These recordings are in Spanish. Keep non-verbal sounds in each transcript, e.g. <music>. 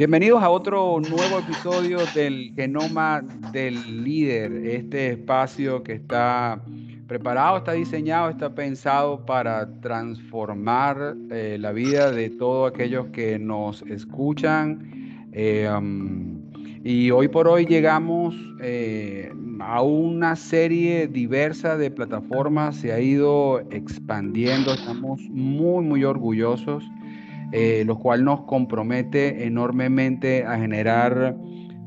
Bienvenidos a otro nuevo episodio del Genoma del Líder, este espacio que está preparado, está diseñado, está pensado para transformar eh, la vida de todos aquellos que nos escuchan. Eh, um, y hoy por hoy llegamos eh, a una serie diversa de plataformas, se ha ido expandiendo, estamos muy, muy orgullosos eh, lo cual nos compromete enormemente a generar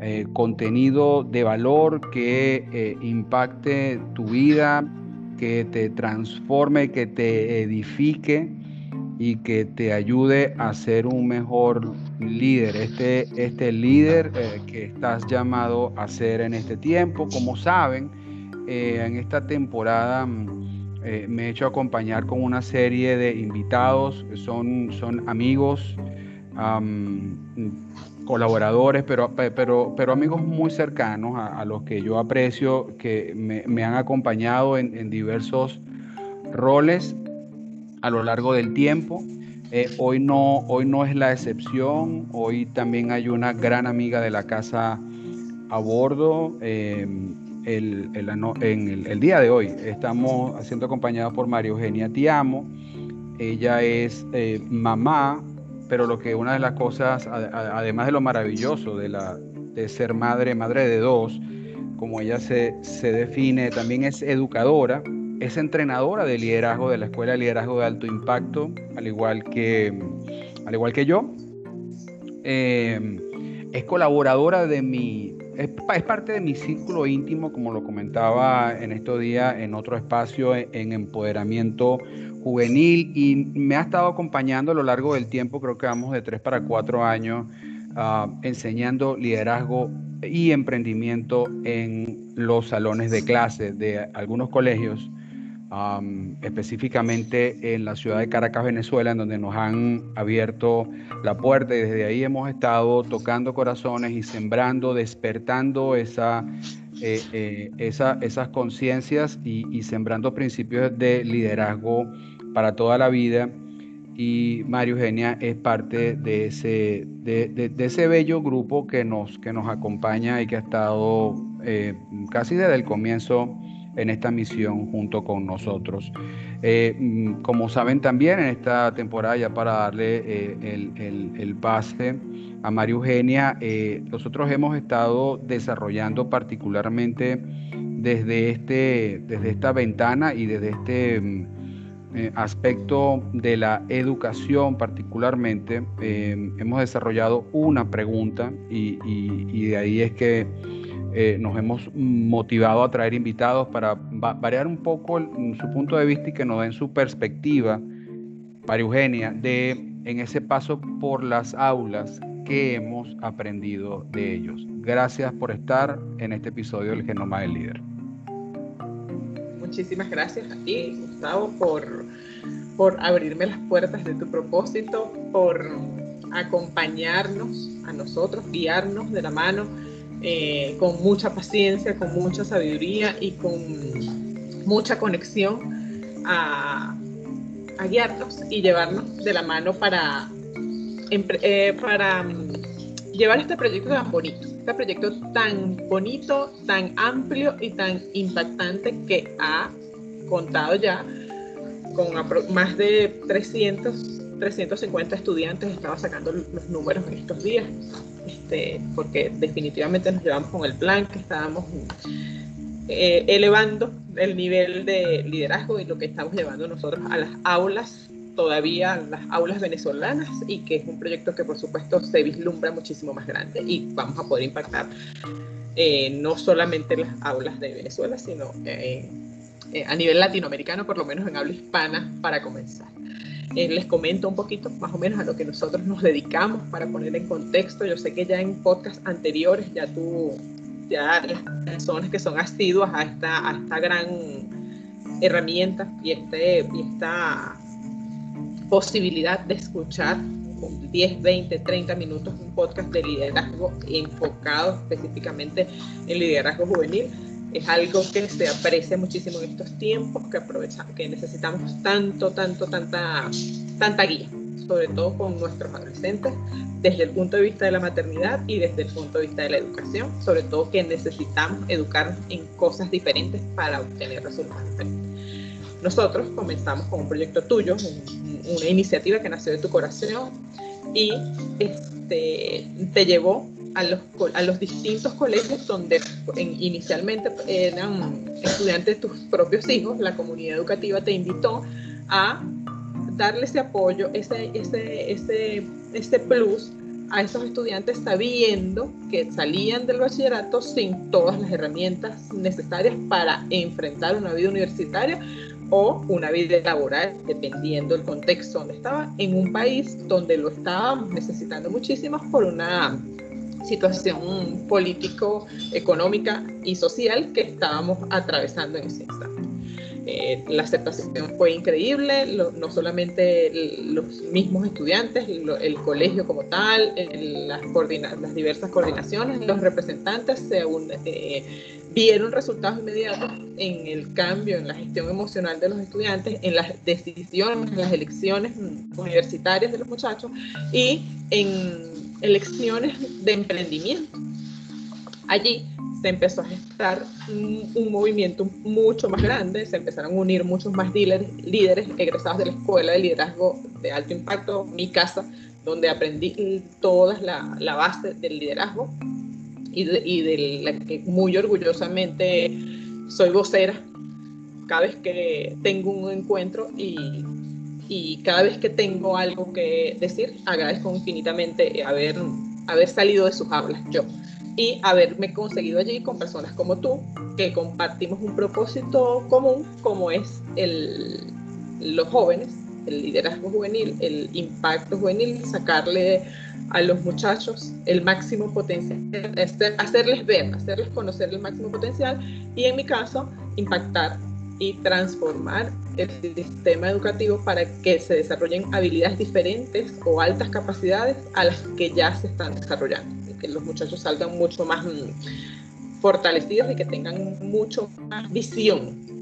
eh, contenido de valor que eh, impacte tu vida, que te transforme, que te edifique y que te ayude a ser un mejor líder. Este, este líder que estás llamado a ser en este tiempo, como saben, en esta temporada mm, eh, me he hecho acompañar con una serie de invitados, son, son amigos, colaboradores, pero, pero, pero amigos muy cercanos a, los que yo aprecio, que me, han acompañado en, diversos roles a lo largo del tiempo. Eh, hoy, no, hoy no es la excepción, hoy también hay una gran amiga de la casa a bordo. Em, el, el, día de hoy. Estamos siendo acompañados por María Eugenia Tiamo. Ella es eh, mamá, pero lo que una de las cosas, además de lo maravilloso de, la, de ser madre, madre de dos, como ella se, se define, también es educadora, es entrenadora de liderazgo de la Escuela de Liderazgo de Alto Impacto, al igual que, al igual que yo. Eh, es colaboradora de mi, es, parte de mi círculo íntimo, como lo comentaba en estos días en otro espacio en, empoderamiento juvenil. Y me ha estado acompañando a lo largo del tiempo, creo que vamos de tres para cuatro años, ah, enseñando liderazgo y emprendimiento en los salones de clase de algunos colegios específicamente en la ciudad de Caracas, Venezuela, en donde nos han abierto la puerta y desde ahí hemos estado tocando corazones y sembrando, despertando esa, eh, eh, esas conciencias y, sembrando principios de liderazgo para toda la vida. Y Mario Eugenia es parte de ese, de, ese bello grupo que nos, que nos acompaña y que ha estado eh, casi desde el comienzo en esta misión junto con nosotros. Eh, mm, como saben también, en esta temporada, ya para darle eh, el, el, pase a María Eugenia, eh, nosotros hemos estado desarrollando particularmente desde, este, desde esta ventana y desde este mm, aspecto de la educación particularmente, hemos desarrollado una pregunta y, y de ahí es que eh, nos hemos motivado a traer invitados para variar un poco su punto de vista y que nos den su perspectiva, para Eugenia, de en ese paso por las aulas que hemos aprendido de ellos. Gracias por estar en este episodio del Genoma del Líder. Muchísimas gracias a ti, Gustavo, por, por abrirme las puertas de tu propósito, por acompañarnos a nosotros, guiarnos de la mano eh, con mucha paciencia, con mucha sabiduría y con mucha conexión a, guiarnos y llevarnos de la mano para, eh, para mm, llevar este proyecto tan bonito, este proyecto tan bonito, tan amplio y tan impactante que ha contado ya con más de 300 350 estudiantes, estaba sacando los números en estos días, este, porque definitivamente nos llevamos con el plan que estábamos eh, elevando el nivel de liderazgo y lo que estamos llevando nosotros a las aulas, todavía las aulas venezolanas, y que es un proyecto que por supuesto se vislumbra muchísimo más grande y vamos a poder impactar eh, no solamente las aulas de Venezuela, sino eh, a nivel latinoamericano, por lo menos en habla hispana, para comenzar. Eh, les comento un poquito más o menos a lo que nosotros nos dedicamos para poner en contexto. Yo sé que ya en podcasts anteriores ya tú, ya las personas que son asiduas a esta, a esta gran herramienta y, este, y esta posibilidad de escuchar 10, 20, 30 minutos un podcast de liderazgo enfocado específicamente en liderazgo juvenil es algo que se aprecia muchísimo en estos tiempos, que aprovechamos, que necesitamos tanto, tanto, tanta, tanta guía. sobre todo con nuestros adolescentes, desde el punto de vista de la maternidad y desde el punto de vista de la educación, sobre todo que necesitamos educar en cosas diferentes para obtener resultados diferentes. Nosotros comenzamos con un proyecto tuyo, una iniciativa que nació de tu corazón y este, te llevó a los, a los distintos colegios donde inicialmente eran estudiantes tus propios hijos, la comunidad educativa te invitó a darle ese apoyo, ese, ese, ese, ese plus a esos estudiantes sabiendo que salían del bachillerato sin todas las herramientas necesarias para enfrentar una vida universitaria o una vida laboral, dependiendo del contexto donde estaba, en un país donde lo estábamos necesitando muchísimo por una situación político, económica y social que estábamos atravesando en ese instante. Eh, la aceptación fue increíble, no solamente los mismos estudiantes, el colegio como tal, las, las, diversas coordinaciones, los representantes se eh, vieron resultados inmediatos en el cambio en la gestión emocional de los estudiantes, en las decisiones, en las elecciones universitarias de los muchachos y en elecciones de emprendimiento. Allí se empezó a gestar un, movimiento mucho más grande, se empezaron a unir muchos más líderes, líderes egresados de la Escuela de Liderazgo de Alto Impacto, mi casa, donde aprendí toda la, la base del liderazgo y de, y de la que muy orgullosamente soy vocera cada vez que tengo un encuentro y y cada vez que tengo algo que decir, agradezco infinitamente haber, haber salido de sus aulas yo. Y haberme conseguido allí con personas como tú, que compartimos un propósito común, como es el, los jóvenes, el liderazgo juvenil, el impacto juvenil, sacarle a los muchachos el máximo potencial, hacerles ver, hacerles conocer el máximo potencial y en mi caso, impactar y transformar el sistema educativo para que se desarrollen habilidades diferentes o altas capacidades a las que ya se están desarrollando, que los muchachos salgan mucho más mm, fortalecidos y que tengan mucho más visión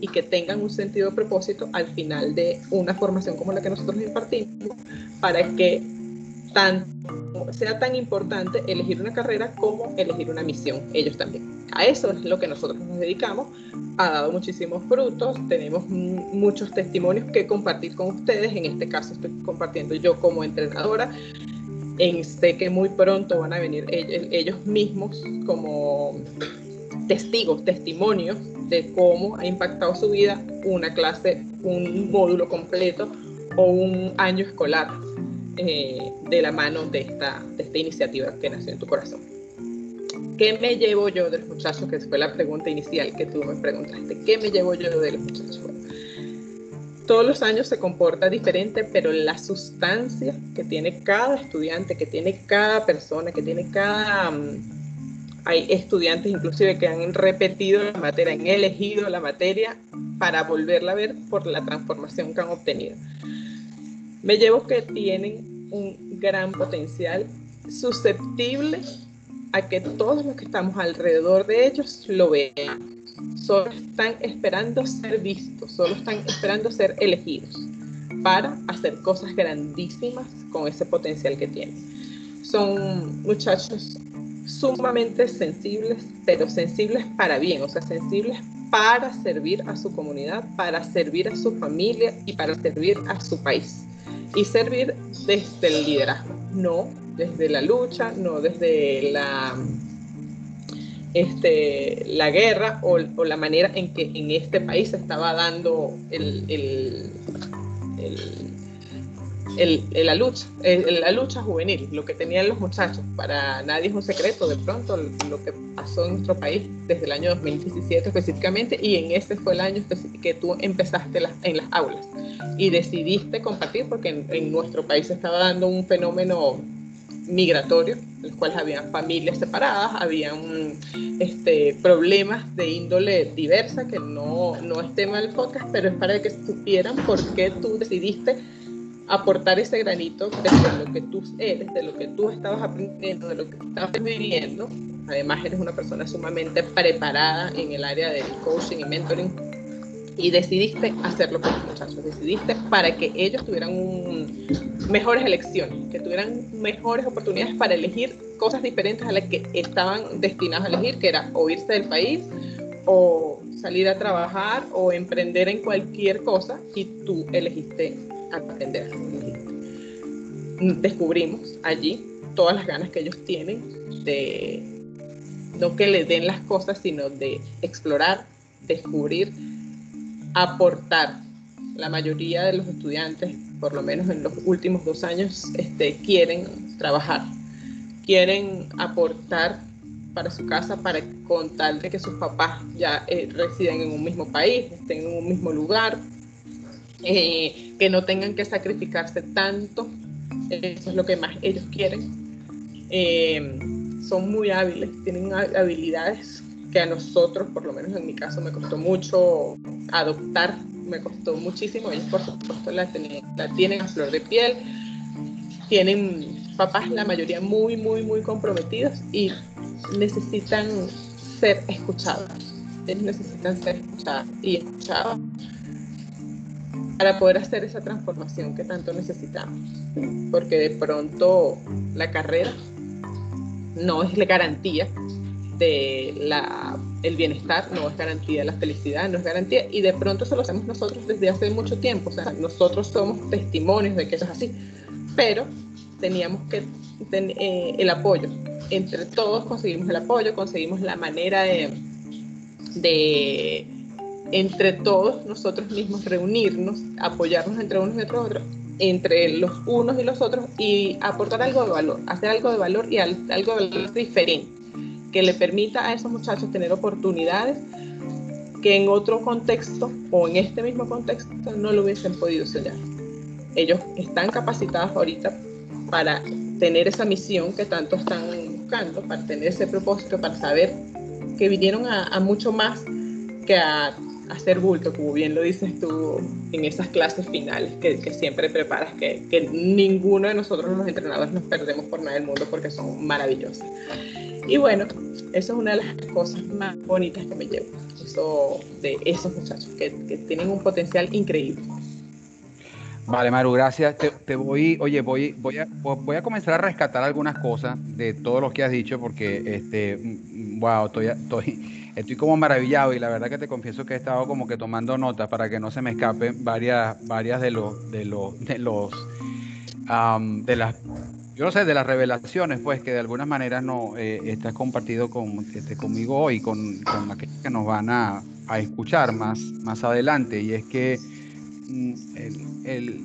y que tengan un sentido de propósito al final de una formación como la que nosotros impartimos para que tan, sea tan importante elegir una carrera como elegir una misión, ellos también. A eso es lo que nosotros nos dedicamos, ha dado muchísimos frutos, tenemos muchos testimonios que compartir con ustedes, en este caso estoy compartiendo yo como entrenadora, en, sé que muy pronto van a venir ellos, mismos como testigos, testimonios de cómo ha impactado su vida una clase, un módulo completo o un año escolar eh, de la mano de esta, de esta iniciativa que nació en tu corazón. ¿Qué me llevo yo de los? Que fue la pregunta inicial que tú me preguntaste. ¿Qué me llevo yo de los muchachos? todos los años se comporta diferente, pero la sustancia que tiene cada estudiante, que tiene cada persona, que tiene cada... Mm, hay estudiantes inclusive que han repetido la materia, han elegido la materia para volverla a ver por la transformación que han obtenido me llevo que tienen un gran potencial susceptible a que todos los que estamos alrededor de ellos lo vean. Solo están esperando ser vistos, solo están esperando ser elegidos para hacer cosas grandísimas con ese potencial que tienen. Son muchachos sumamente sensibles, pero sensibles para bien, o sea, sensibles para servir a su comunidad, para servir a su familia y para servir a su país y servir desde el liderazgo, no desde la lucha, no desde la, este, la guerra o, la manera en que en este país se estaba dando el, el, la lucha, la lucha juvenil, lo que tenían los muchachos. Para nadie es un secreto, de pronto, lo que pasó en nuestro país desde el año 2017 específicamente, y en ese fue el año que tú empezaste en las aulas y decidiste compartir porque en, nuestro país se estaba dando un fenómeno migratorio, en los cuales había familias separadas, había este, problemas de índole diversa, que no, no es tema del podcast, pero es para que supieran por qué tú decidiste aportar ese granito de lo que tú eres, de lo que tú estabas aprendiendo, de lo que estabas viviendo. Además, eres una persona sumamente preparada en el área del coaching y mentoring y decidiste hacerlo con los muchachos, decidiste para que ellos tuvieran mejores elecciones, que tuvieran mejores oportunidades para elegir cosas diferentes a las que estaban destinados a elegir, que era o irse del país o salir a trabajar o emprender en cualquier cosa y tú elegiste aprender. Descubrimos allí todas las ganas que ellos tienen de no que le den las cosas, sino de explorar, descubrir, aportar. La mayoría de los estudiantes, por lo menos en los últimos dos años, este, quieren trabajar, quieren aportar para su casa para con tal de que sus papás ya eh, residen en un mismo país, estén en un mismo lugar, eh, que no tengan que sacrificarse tanto. Eso es lo que más ellos quieren. Eh, son muy hábiles, tienen habilidades que a nosotros, por lo menos en mi caso, me costó mucho adoptar, me costó muchísimo. Ellos, por supuesto, la, la tienen a flor de piel, tienen papás, la mayoría muy, muy, muy comprometidos y necesitan ser escuchados. Ellos necesitan ser escuchados y escuchados para poder hacer esa transformación que tanto necesitamos. Porque de pronto la carrera no es la garantía de bienestar, no es garantía de la felicidad, no es garantía, y de pronto eso lo hacemos nosotros desde hace mucho tiempo, o sea, nosotros somos testimonios de que eso es así, pero teníamos que tener eh, el apoyo, entre todos conseguimos el apoyo, conseguimos la manera de entre todos nosotros mismos reunirnos, apoyarnos entre unos y otros, entre los unos y los otros y aportar algo de valor, hacer algo de valor y algo de valor diferente, que le permita a esos muchachos tener oportunidades que en otro contexto o en este mismo contexto no lo hubiesen podido soñar. Ellos están capacitados ahorita para tener esa misión que tanto están buscando, para tener ese propósito, para saber que vinieron a mucho más que a hacer bulto, como bien lo dices tú en esas clases finales que, siempre preparas, que, que, ninguno de nosotros los entrenadores nos perdemos por nada del mundo porque son maravillosas. Y bueno, eso es una de las cosas más bonitas que me llevo, eso de esos muchachos que, que tienen un potencial increíble. Vale, Maru, gracias. Te, te, voy, oye, voy, voy, a, voy a comenzar a rescatar algunas cosas de todo lo que has dicho porque, este, wow, estoy, estoy, estoy como maravillado y la verdad que te confieso que he estado como que tomando notas para que no se me escapen varias, varias de los, de los, de los, de las, yo no sé, de las revelaciones, pues que de alguna manera no eh, estás compartido con, este, conmigo hoy, con, con aquellos que nos van a, a, escuchar más, más adelante. Y es que mm, el, el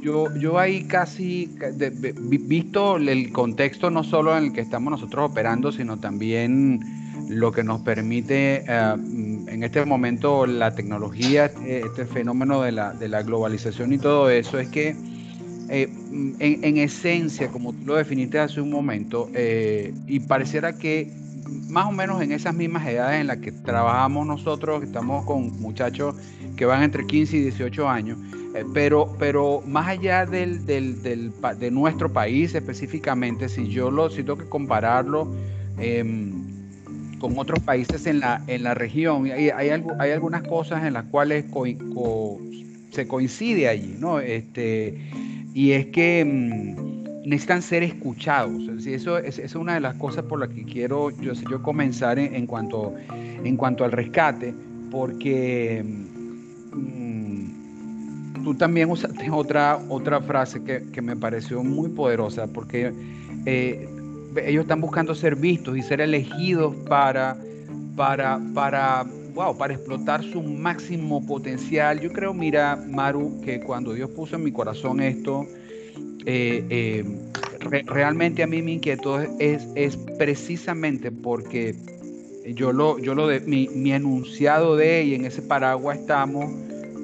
yo, yo ahí casi, visto el contexto no solo en el que estamos nosotros operando, sino también lo que nos permite eh, en este momento la tecnología, este, este fenómeno de la, de la, globalización y todo eso, es que eh, en, en, esencia, como tú lo definiste hace un momento, eh, y pareciera que más o menos en esas mismas edades en las que trabajamos nosotros, estamos con muchachos que van entre 15 y 18 años, pero, pero más allá del, del, del, de nuestro país específicamente, si yo lo, si tengo que compararlo, eh, con otros países en la, en la región. Hay, hay, algunas cosas en las cuales se coincide allí, ¿no? Este, y es que mm, necesitan ser escuchados. eso es, una de las cosas por las que quiero yo, yo comenzar en, cuanto, en cuanto al rescate, porque mm, tú también usaste <laughs> otra, otra frase que, que me pareció muy poderosa, porque eh, ellos están buscando ser vistos y ser elegidos para, para, para, wow, para explotar su máximo potencial. Yo creo, mira, Maru, que cuando Dios puso en mi corazón esto, eh, eh, realmente a mí me inquietó es, es precisamente porque yo lo, yo lo de, mi, mi enunciado de, y en ese paraguas estamos,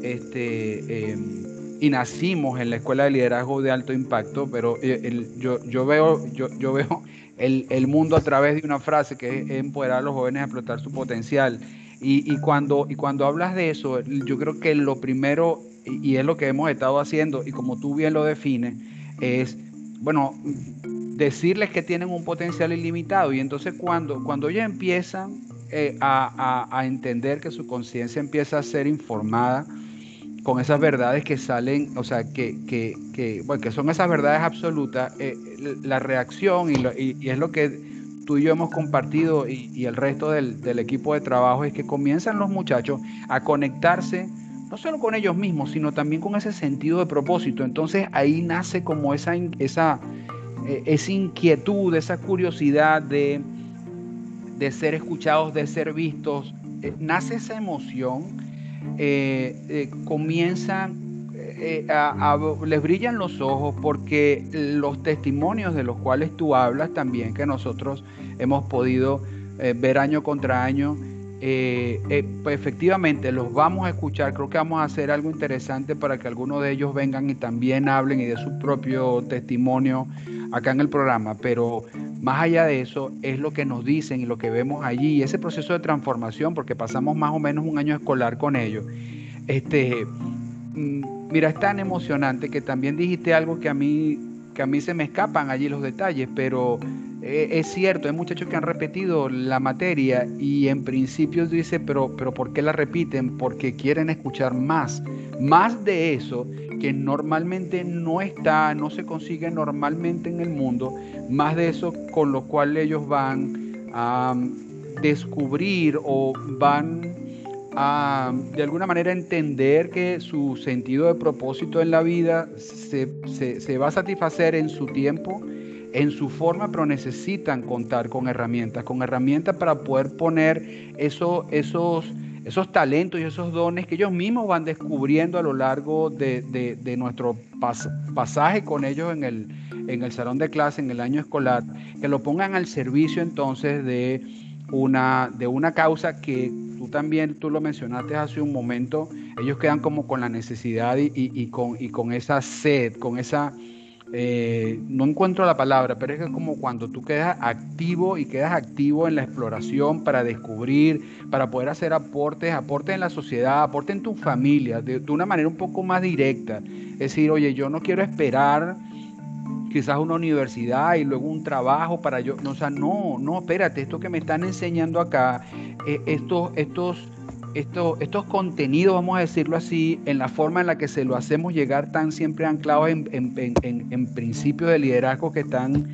este, em, y nacimos en la Escuela de Liderazgo de Alto Impacto, pero eh, yo, yo veo, yo, yo veo el, el, mundo a través de una frase que es empoderar a los jóvenes a explotar su potencial. Y, y, cuando, y cuando hablas de eso, yo creo que lo primero, y, es lo que hemos estado haciendo, y como tú bien lo defines, es, bueno, decirles que tienen un potencial ilimitado. Y entonces cuando, cuando ellos empiezan eh, a, entender que su conciencia empieza a ser informada con esas verdades que salen, o sea, que, que, bueno, que son esas verdades absolutas, eh, la reacción y, y, es lo que tú y yo hemos compartido y, el resto del, del, equipo de trabajo es que comienzan los muchachos a conectarse no solo con ellos mismos, sino también con ese sentido de propósito. Entonces ahí nace como esa, esa, eh, esa inquietud, esa curiosidad de, de ser escuchados, de ser vistos. Eh, nace esa emoción, eh, comienzan a, les brillan los ojos porque los testimonios de los cuales tú hablas también, que nosotros hemos podido ver año contra año, eh, eh, pues efectivamente los vamos a escuchar. Creo que vamos a hacer algo interesante para que algunos de ellos vengan y también hablen y de su propio testimonio acá en el programa. Pero más allá de eso, es lo que nos dicen y lo que vemos allí, ese proceso de transformación, porque pasamos más o menos un año escolar con ellos. Este, mm, mira, es tan emocionante que también dijiste algo que a mí, que a mí se me escapan allí los detalles, pero eh, es cierto, hay muchachos que han repetido la materia y en principio dice, pero, pero ¿por qué la repiten? Porque quieren escuchar más, más de eso que normalmente no está, no se consigue normalmente en el mundo, más de eso con lo cual ellos van a descubrir o van a de alguna manera entender que su sentido de propósito en la vida se, se va a satisfacer en su tiempo en su forma, pero necesitan contar con herramientas, con herramientas para poder poner eso, esos, esos talentos y esos dones que ellos mismos van descubriendo a lo largo de, nuestro pasaje con ellos en el, en el salón de clase, en el año escolar, que lo pongan al servicio entonces de una, de una causa que tú también, tú lo mencionaste hace un momento, ellos quedan como con la necesidad y, con, y con esa sed, con esa eh, no encuentro la palabra, pero es que como cuando tú quedas activo y quedas activo en la exploración para descubrir, para poder hacer aportes, aportes en la sociedad, aportes en tu familia, de, una manera un poco más directa. Es decir, oye, yo no quiero esperar quizás una universidad y luego un trabajo para yo, no, o sea, no, no, espérate, esto que me están enseñando acá, eh, estos, estos estos contenidos, vamos a decirlo así, en la forma en la que se lo hacemos llegar, tan siempre anclados en, principios de liderazgo que están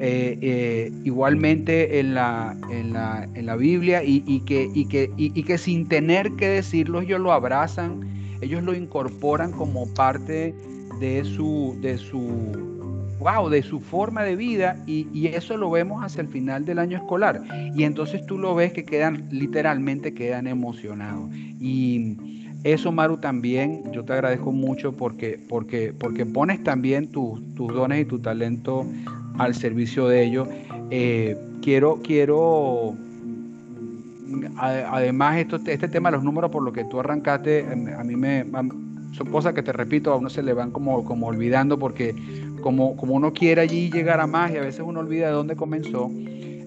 eh, eh, igualmente en la, Biblia y, que, y, que, y, que sin tener que decirlo, ellos lo abrazan, ellos lo incorporan como parte de su, de su wow, de su forma de vida y, eso lo vemos hacia el final del año escolar. Y entonces tú lo ves que quedan, literalmente quedan emocionados. Y eso, Maru, también yo te agradezco mucho porque, porque, porque pones también tus dones y tu talento al servicio de ellos. Eh, quiero, quiero además esto, este tema de los números por lo que tú arrancaste, a mí me son cosas que te repito, a uno se le van como, como olvidando porque como, como uno quiere allí llegar a más y a veces uno olvida de dónde comenzó,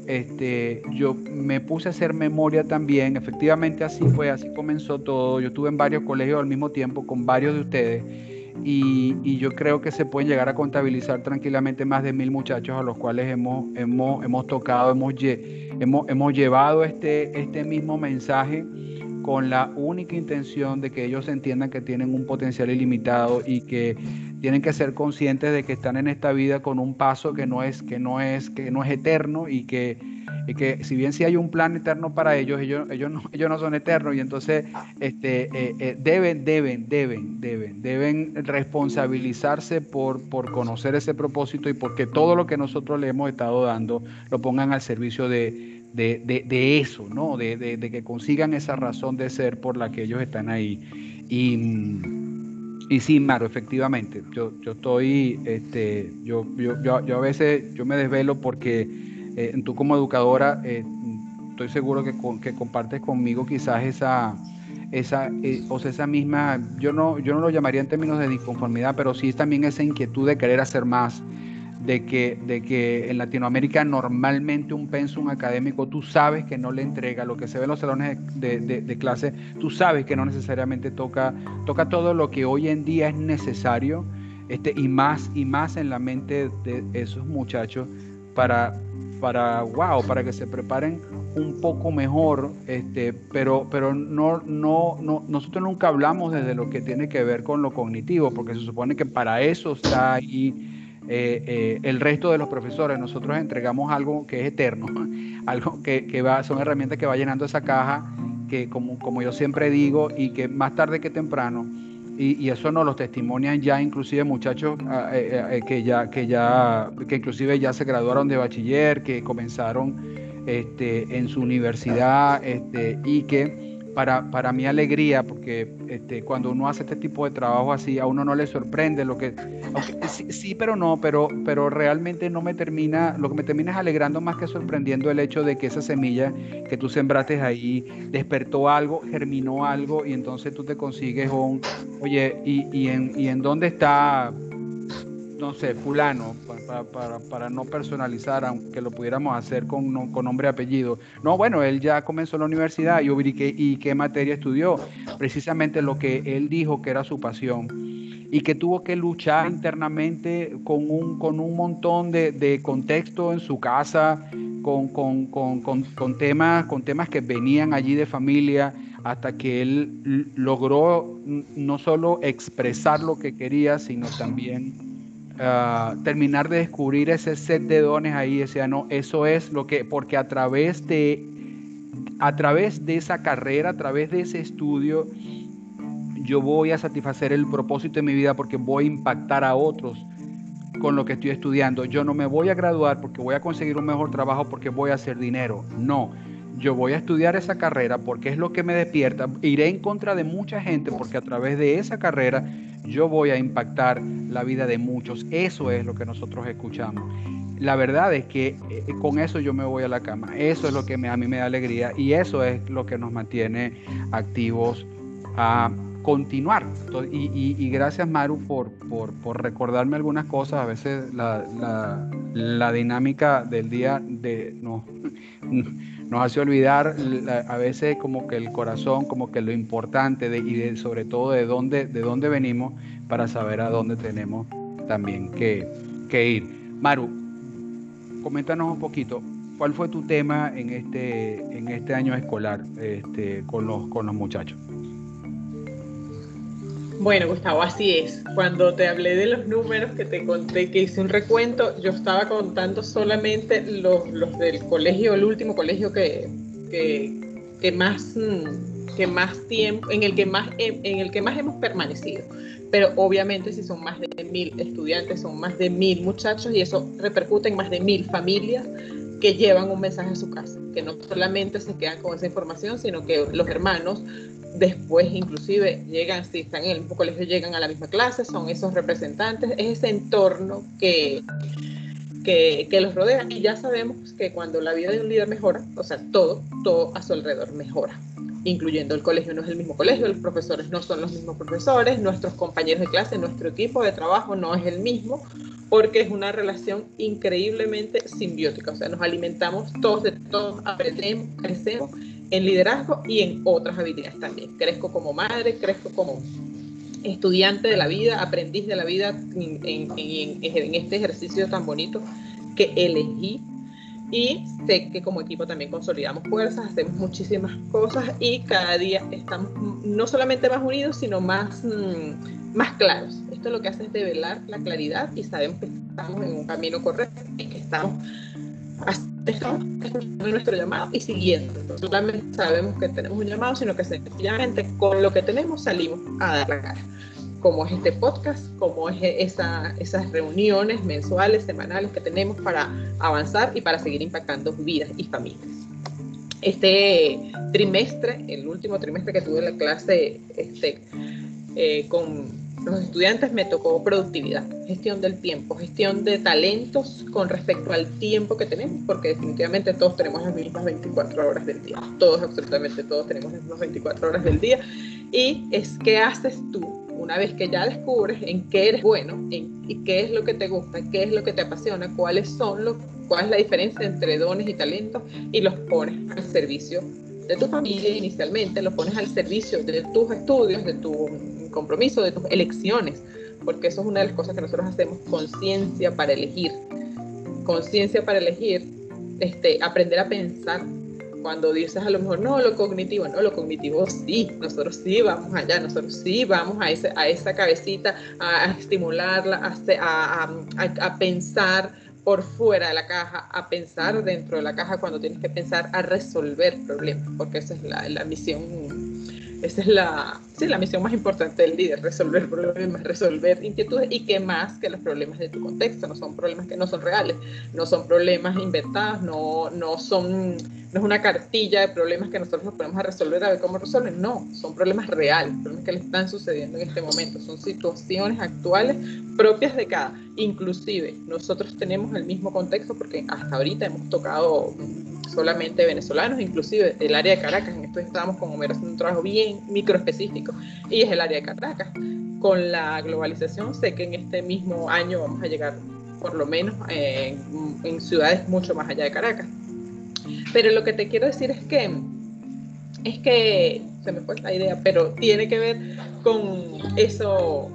este, yo me puse a hacer memoria también, efectivamente así fue, así comenzó todo, yo estuve en varios colegios al mismo tiempo con varios de ustedes y, y, yo creo que se pueden llegar a contabilizar tranquilamente más de mil muchachos a los cuales hemos, hemos, hemos tocado, hemos, hemos, hemos llevado este, este mismo mensaje con la única intención de que ellos entiendan que tienen un potencial ilimitado y que tienen que ser conscientes de que están en esta vida con un paso que no es que no es que no es eterno y que, que si bien sí hay un plan eterno para ellos ellos ellos no, ellos no son eternos. Y entonces este eh, eh, deben deben deben deben deben responsabilizarse por por conocer ese propósito y porque todo lo que nosotros le hemos estado dando lo pongan al servicio de de, eso, ¿no? De, de, que consigan esa razón de ser por la que ellos están ahí. Y, y sí, Maro, efectivamente, yo, yo estoy, este, yo, yo, yo, a veces yo me desvelo porque eh, tú como educadora eh, estoy seguro que, que compartes conmigo quizás esa, esa, eh, o sea, esa misma, yo no, yo no lo llamaría en términos de disconformidad, pero sí también esa inquietud de querer hacer más, de que, de que en Latinoamérica normalmente un pensum académico tú sabes que no le entrega lo que se ve en los salones de, clase, tú sabes que no necesariamente toca, toca todo lo que hoy en día es necesario este, y, más, y más en la mente de esos muchachos para, para, wow, para que se preparen un poco mejor, este, pero, pero no, no, no, nosotros nunca hablamos desde lo que tiene que ver con lo cognitivo, porque se supone que para eso está ahí eh, eh, el resto de los profesores. Nosotros entregamos algo que es eterno, <laughs> algo que, que, va, son herramientas que va llenando esa caja, que como, como yo siempre digo, y que más tarde que temprano, y, eso nos lo testimonian ya inclusive muchachos ah, eh, que ya que ya que inclusive ya se graduaron de bachiller que comenzaron este, en su universidad este, y que para, para mi alegría, porque este, cuando uno hace este tipo de trabajo así, a uno no le sorprende lo que, sí, pero no, pero, pero realmente no me termina, lo que me termina es alegrando más que sorprendiendo el hecho de que esa semilla que tú sembraste ahí despertó algo, germinó algo y entonces tú te consigues un, oye, ¿y, y, en, y en dónde está no sé, fulano, para, para, no personalizar, aunque lo pudiéramos hacer con, con nombre y apellido. No, bueno, él ya comenzó la universidad y, y qué materia estudió. Precisamente lo que él dijo que era su pasión y que tuvo que luchar internamente con un, con un montón de, de contexto en su casa, con, con, con, temas, con temas que venían allí de familia, hasta que él logró no solo expresar lo que quería, sino también terminar de descubrir ese set de dones ahí, decía, no, eso es lo que, porque a través de, a través de esa carrera, a través de ese estudio, yo voy a satisfacer el propósito de mi vida porque voy a impactar a otros con lo que estoy estudiando. Yo no me voy a graduar porque voy a conseguir un mejor trabajo porque voy a hacer dinero. No, yo voy a estudiar esa carrera porque es lo que me despierta. Iré en contra de mucha gente porque a través de esa carrera yo voy a impactar la vida de muchos. Eso es lo que nosotros escuchamos. La verdad es que eh, con eso yo me voy a la cama. Eso es lo que a mí me da alegría y eso es lo que nos mantiene activos a continuar. Y, gracias Maru por, por, recordarme algunas cosas. A veces la, dinámica del día de, no, <laughs> nos hace olvidar a veces como que el corazón, como que lo importante de, y sobre todo de dónde, de dónde venimos para saber a dónde tenemos también que, ir. Maru, coméntanos un poquito, ¿cuál fue tu tema en este, en este año escolar este, con, los, con los muchachos? Bueno, Gustavo, así es. Cuando te hablé de los números que te conté, que hice un recuento, yo estaba contando solamente los, del colegio, el último colegio que, que, más mm, que más tiempo, en el que más, en el que más hemos permanecido. Pero obviamente si son más de mil estudiantes, son más de mil muchachos y eso repercute en más de mil familias que llevan un mensaje a su casa, que no solamente se quedan con esa información, sino que los hermanos después inclusive llegan, si están en el mismo colegio, llegan a la misma clase, son esos representantes, es ese entorno que, que, que, los rodea. Y ya sabemos que cuando la vida de un líder mejora, o sea, todo, todo a su alrededor mejora, incluyendo el colegio no es el mismo colegio, los profesores no son los mismos profesores, nuestros compañeros de clase, nuestro equipo de trabajo no es el mismo, porque es una relación increíblemente simbiótica, o sea, nos alimentamos todos de todos, aprendemos, crecemos en liderazgo y en otras habilidades también. Crezco como madre, crezco como estudiante de la vida, aprendiz de la vida en, este ejercicio tan bonito que elegí. Y sé que como equipo también consolidamos fuerzas, hacemos muchísimas cosas y cada día estamos no solamente más unidos, sino más, mm, más claros. Esto lo que hace es develar la claridad y sabemos que estamos en un camino correcto y que estamos estamos escuchando nuestro llamado y siguiendo. No solamente sabemos que tenemos un llamado, sino que sencillamente con lo que tenemos salimos a dar la cara. Como es este podcast, como es esa, esas reuniones mensuales, semanales que tenemos para avanzar y para seguir impactando vidas y familias. Este trimestre, el último trimestre que tuve la clase este, eh, con los estudiantes me tocó productividad, gestión del tiempo, gestión de talentos con respecto al tiempo que tenemos, porque definitivamente todos tenemos las mismas 24 horas del día, todos, absolutamente todos tenemos las mismas 24 horas del día, y es qué haces tú una vez que ya descubres en qué eres bueno en, y qué es lo que te gusta, qué es lo que te apasiona, cuáles son los, cuál es la diferencia entre dones y talentos y los pones al servicio de tu familia inicialmente, los pones al servicio de tus estudios, de tu compromiso, de tus elecciones, porque eso es una de las cosas que nosotros hacemos, conciencia para elegir. Conciencia para elegir, este, aprender a pensar cuando dices a lo mejor, no, lo cognitivo, no, lo cognitivo sí, nosotros sí vamos allá, nosotros sí vamos a, ese, a esa cabecita a, estimularla, a, a, pensar por fuera de la caja, a pensar dentro de la caja cuando tienes que pensar a resolver problemas, porque esa es la, la misión esa es la, sí, la misión más importante del líder, resolver problemas, resolver inquietudes y que más que los problemas de tu contexto, no son problemas que no son reales, no son problemas inventados, no, no, son, no es una cartilla de problemas que nosotros nos ponemos a resolver a ver cómo resuelven, no, son problemas reales, problemas que le están sucediendo en este momento, son situaciones actuales propias de cada, inclusive nosotros tenemos el mismo contexto porque hasta ahorita hemos tocado solamente venezolanos, inclusive el área de Caracas. En esto estábamos con Homero haciendo un trabajo bien microespecífico y es el área de Caracas. Con la globalización sé que en este mismo año vamos a llegar por lo menos en, en ciudades mucho más allá de Caracas. Pero lo que te quiero decir es que es que se me fue la idea, pero tiene que ver con eso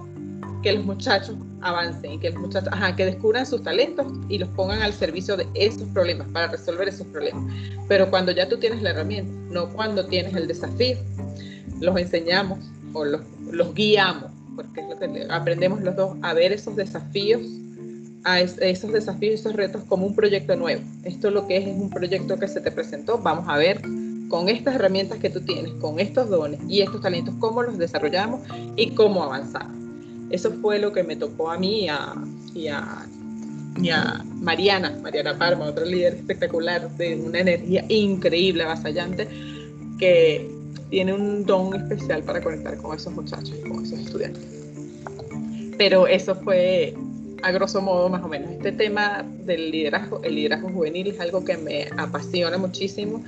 que los muchachos avancen y que los muchachos, ajá, que descubran sus talentos y los pongan al servicio de esos problemas, para resolver esos problemas. Pero cuando ya tú tienes la herramienta, no cuando tienes el desafío, los enseñamos o los, los guiamos, porque es lo que aprendemos los dos, a ver esos desafíos, a esos desafíos y esos retos como un proyecto nuevo. Esto lo que es es un proyecto que se te presentó, vamos a ver con estas herramientas que tú tienes, con estos dones y estos talentos, cómo los desarrollamos y cómo avanzamos. Eso fue lo que me tocó a mí y a, Mariana, Mariana Parma, otra líder espectacular de una energía increíble, avasallante, que tiene un don especial para conectar con esos muchachos y con esos estudiantes. Pero eso fue a grosso modo más o menos. Este tema del liderazgo, el liderazgo juvenil es algo que me apasiona muchísimo.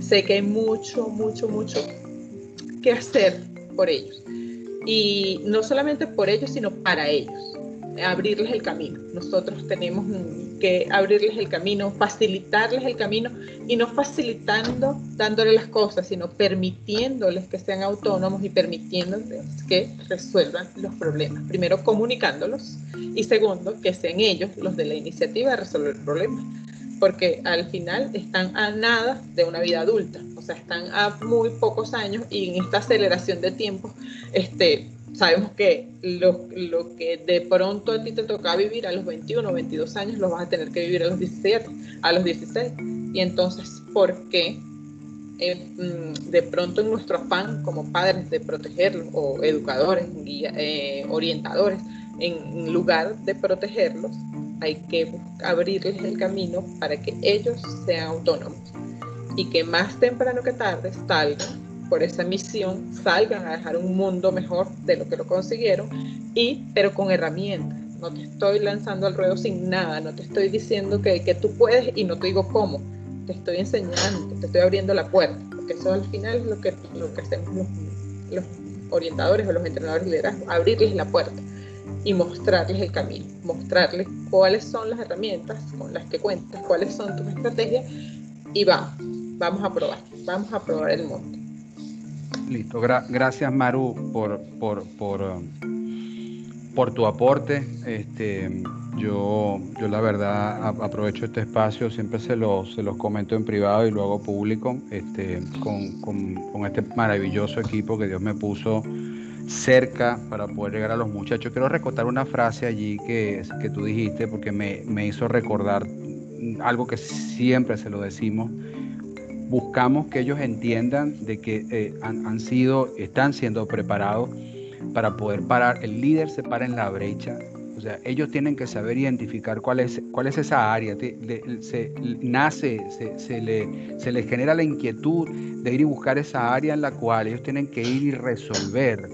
Sé que hay mucho, mucho, mucho que hacer por ellos. Y no solamente por ellos, sino para ellos, abrirles el camino. Nosotros tenemos que abrirles el camino, facilitarles el camino y no facilitando, dándole las cosas, sino permitiéndoles que sean autónomos y permitiéndoles que resuelvan los problemas. Primero, comunicándolos y segundo, que sean ellos los de la iniciativa de resolver el problema porque al final están a nada de una vida adulta, o sea, están a muy pocos años y en esta aceleración de tiempo, este, sabemos que lo, que de pronto a ti te toca vivir a los 21 o 22 años, lo vas a tener que vivir a los 17, a los 16. Y entonces, ¿por qué eh, mm, de pronto en nuestro afán como padres de protegerlos o educadores, eh, orientadores, en lugar de protegerlos, hay que abrirles el camino para que ellos sean autónomos y que más temprano que tarde salgan por esa misión, salgan a dejar un mundo mejor de lo que lo consiguieron, y, pero con herramientas. No te estoy lanzando al ruedo sin nada, no te estoy diciendo que, que tú puedes y no te digo cómo, te estoy enseñando, te estoy abriendo la puerta, porque eso al final es lo que, lo que hacemos los, los orientadores o los entrenadores de liderazgo, abrirles la puerta y mostrarles el camino, mostrarles cuáles son las herramientas con las que cuentas, cuáles son tus estrategias y vamos, vamos a probar, vamos a probar el mundo. Listo, gracias Maru por, por, por, um, por, tu aporte. Este, yo, yo la verdad aprovecho este espacio, siempre se los, se los comento en privado y luego público, este, con, con, con este maravilloso equipo que Dios me puso cerca para poder llegar a los muchachos. Quiero recortar una frase allí que, que tú dijiste porque me, me hizo recordar algo que siempre se lo decimos. Buscamos que ellos entiendan de que eh, han, han, sido, están siendo preparados para poder parar. El líder se para en la brecha. O sea, ellos tienen que saber identificar cuál es, cuál es esa área. se, nace, se, se, le, se les genera la inquietud de ir y buscar esa área en la cual ellos tienen que ir y resolver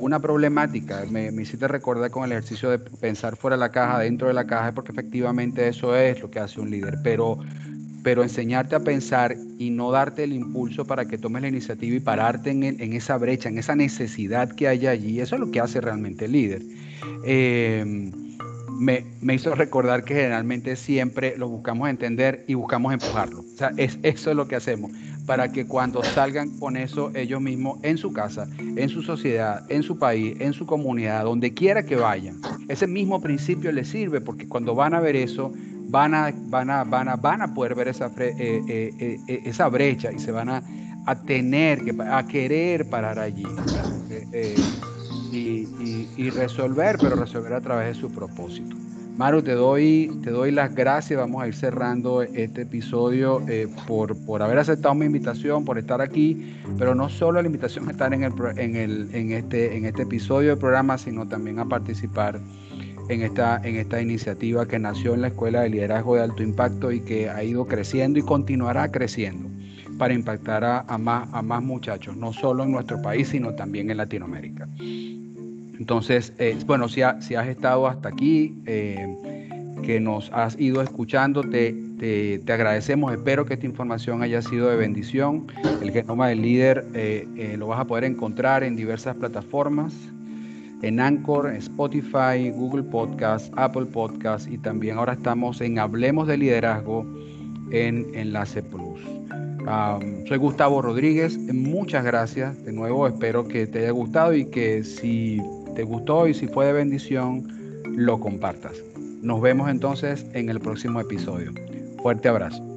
una problemática, me, me, hiciste recordar con el ejercicio de pensar fuera de la caja, dentro de la caja, porque efectivamente eso es lo que hace un líder, pero, pero enseñarte a pensar y no darte el impulso para que tomes la iniciativa y pararte en, en esa brecha, en esa necesidad que hay allí, eso es lo que hace realmente el líder. Eh, me, me, hizo recordar que generalmente siempre lo buscamos entender y buscamos empujarlo. O sea, es, eso es lo que hacemos para que cuando salgan con eso ellos mismos en su casa, en su sociedad, en su país, en su comunidad, donde quiera que vayan, ese mismo principio les sirve porque cuando van a ver eso, van a, van a, van a, van a poder ver esa, esa brecha y se van a, tener que, a querer parar allí y, y, resolver, pero resolver a través de su propósito. Maru, te doy, te doy las gracias. Vamos a ir cerrando este episodio eh, por, por haber aceptado mi invitación, por estar aquí, pero no solo la invitación a estar en, el, en, el, en, este, en este episodio del programa, sino también a participar en esta, en esta iniciativa que nació en la Escuela de Liderazgo de Alto Impacto y que ha ido creciendo y continuará creciendo para impactar a, más, a más muchachos, no solo en nuestro país, sino también en Latinoamérica. Entonces, eh, bueno, si, si, has estado hasta aquí, eh, que nos has ido escuchando, te, te, agradecemos. Espero que esta información haya sido de bendición. El genoma del líder eh, lo vas a poder encontrar en diversas plataformas, en Anchor, Spotify, Google Podcast, Apple Podcast y también ahora estamos en Hablemos de Liderazgo en Enlace Plus. soy Gustavo Rodríguez, muchas gracias. De nuevo, espero que te haya gustado y que si te gustó y si fue de bendición, lo compartas. Nos vemos entonces en el próximo episodio. Fuerte abrazo.